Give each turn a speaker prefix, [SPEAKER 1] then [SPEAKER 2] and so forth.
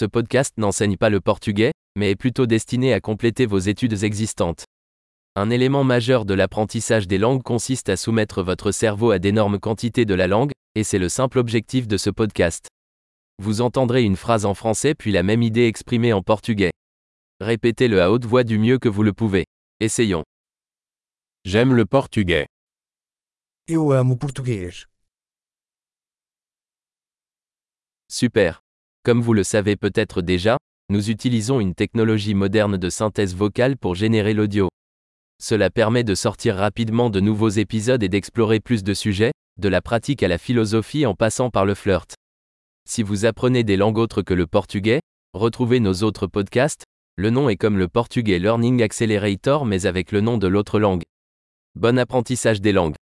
[SPEAKER 1] Ce podcast n'enseigne pas le portugais, mais est plutôt destiné à compléter vos études existantes. Un élément majeur de l'apprentissage des langues consiste à soumettre votre cerveau à d'énormes quantités de la langue, et c'est le simple objectif de ce podcast. Vous entendrez une phrase en français puis la même idée exprimée en portugais. Répétez-le à haute voix du mieux que vous le pouvez. Essayons.
[SPEAKER 2] J'aime le portugais.
[SPEAKER 3] Eu amo português.
[SPEAKER 1] Super. Comme vous le savez peut-être déjà, nous utilisons une technologie moderne de synthèse vocale pour générer l'audio. Cela permet de sortir rapidement de nouveaux épisodes et d'explorer plus de sujets, de la pratique à la philosophie en passant par le flirt. Si vous apprenez des langues autres que le portugais, retrouvez nos autres podcasts, le nom est comme le portugais Learning Accelerator mais avec le nom de l'autre langue. Bon apprentissage des langues.